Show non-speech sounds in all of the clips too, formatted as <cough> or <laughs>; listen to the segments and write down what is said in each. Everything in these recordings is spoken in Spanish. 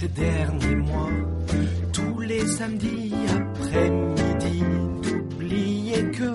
ces derniers mois, tous les samedis après-midi, d'oublier que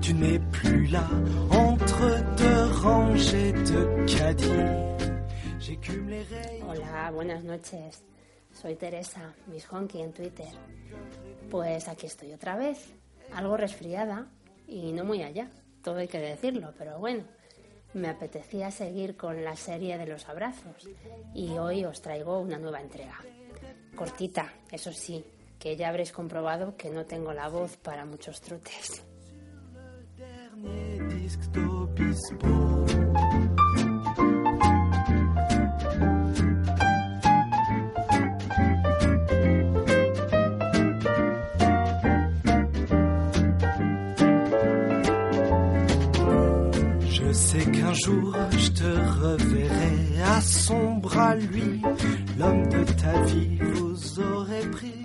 tu n'es plus là entre deux rangées de caddies. J'écume les rayons. Hola, buenas noches. Soy Teresa, Miss Honky en Twitter. Pues aquí estoy otra vez, algo resfriada y no muy allá, todo hay que decirlo, pero bueno, me apetecía seguir con la serie de los abrazos y hoy os traigo una nueva entrega. Cortita, eso sí, que ya habréis comprobado que no tengo la voz para muchos trotes. Jour je te reverrai à son bras, lui, l'homme de ta vie, vous pris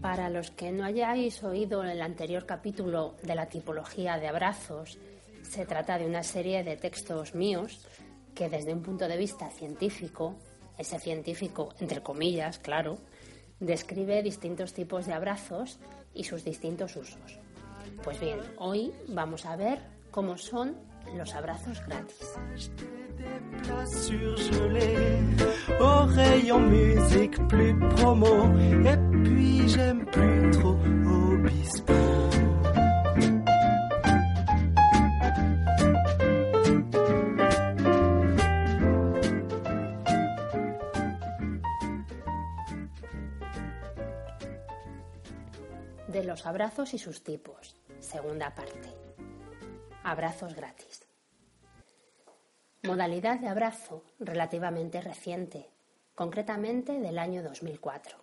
Para los que no hayáis oído el anterior capítulo de la tipología de abrazos, se trata de una serie de textos míos que desde un punto de vista científico, ese científico entre comillas, claro, describe distintos tipos de abrazos y sus distintos usos. Pues bien, hoy vamos a ver cómo son los abrazos gratis. De los abrazos y sus tipos. Segunda parte. Abrazos gratis. Modalidad de abrazo relativamente reciente, concretamente del año 2004.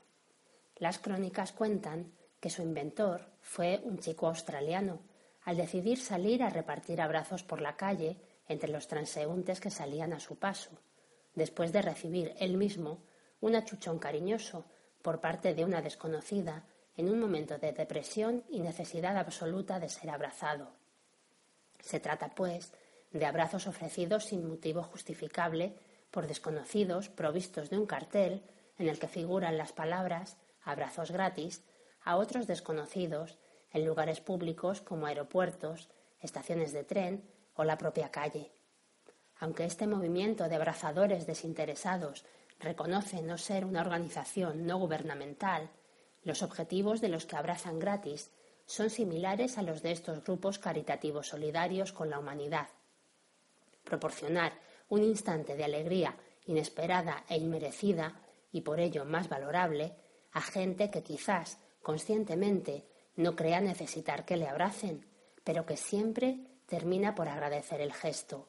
Las crónicas cuentan que su inventor fue un chico australiano, al decidir salir a repartir abrazos por la calle entre los transeúntes que salían a su paso, después de recibir él mismo un achuchón cariñoso por parte de una desconocida en un momento de depresión y necesidad absoluta de ser abrazado. Se trata, pues, de abrazos ofrecidos sin motivo justificable por desconocidos provistos de un cartel en el que figuran las palabras abrazos gratis a otros desconocidos en lugares públicos como aeropuertos, estaciones de tren o la propia calle. Aunque este movimiento de abrazadores desinteresados reconoce no ser una organización no gubernamental, los objetivos de los que abrazan gratis son similares a los de estos grupos caritativos solidarios con la humanidad. Proporcionar un instante de alegría inesperada e inmerecida y por ello más valorable a gente que quizás conscientemente no crea necesitar que le abracen, pero que siempre termina por agradecer el gesto.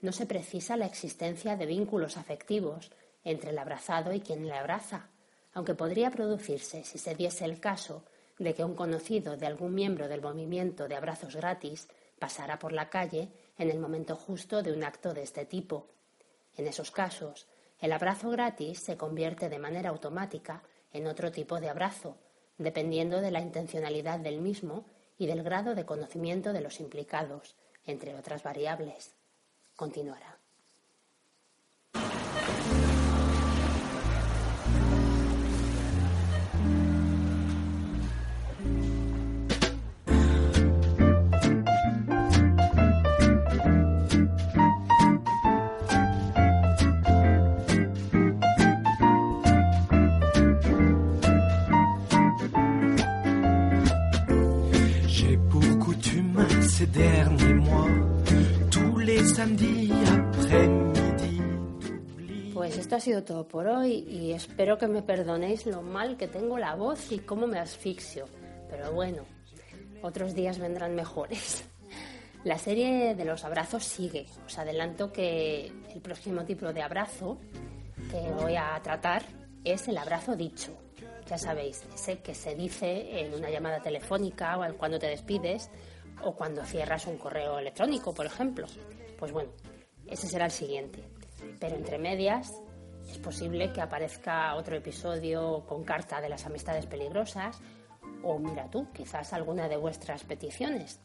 No se precisa la existencia de vínculos afectivos entre el abrazado y quien le abraza, aunque podría producirse si se diese el caso de que un conocido de algún miembro del movimiento de abrazos gratis pasara por la calle en el momento justo de un acto de este tipo. En esos casos, el abrazo gratis se convierte de manera automática en otro tipo de abrazo, dependiendo de la intencionalidad del mismo y del grado de conocimiento de los implicados, entre otras variables. Continuará. Pues esto ha sido todo por hoy y espero que me perdonéis lo mal que tengo la voz y cómo me asfixio. Pero bueno, otros días vendrán mejores. <laughs> La serie de los abrazos sigue. Os adelanto que el próximo tipo de abrazo que voy a tratar es el abrazo dicho. Ya sabéis, ese que se dice en una llamada telefónica o cuando te despides o cuando cierras un correo electrónico, por ejemplo. Pues bueno, ese será el siguiente. Pero entre medias es posible que aparezca otro episodio con carta de las amistades peligrosas o mira tú, quizás alguna de vuestras peticiones.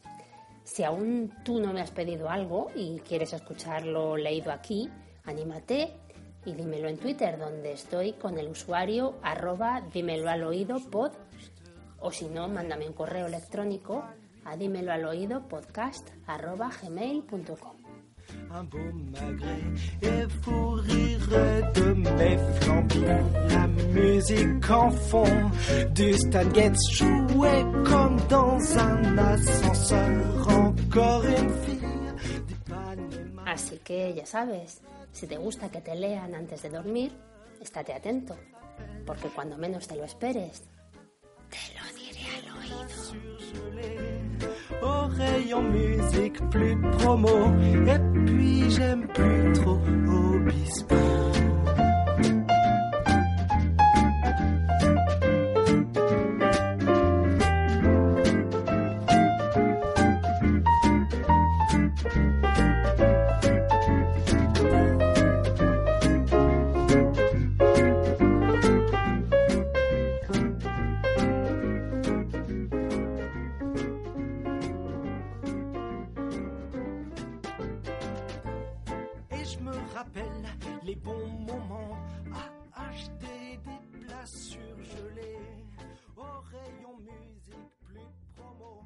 Si aún tú no me has pedido algo y quieres escucharlo leído aquí, anímate y dímelo en Twitter, donde estoy con el usuario arroba dímelo al oído pod, o si no, mándame un correo electrónico a dímelo al oído podcast arroba gmail.com. un beau magret et vous rirez de mes flambis. La musique en fond du Stan Getz jouait comme dans un ascenseur. Encore une fille Así que ya sabes, si te gusta que te lean antes de dormir, estate atento, porque cuando menos te lo esperes, te lo oreille en musique, plus promo. Et puis j'aime plus trop Obispo. moment à acheter des places surgelées. Au rayon musique, plus promo.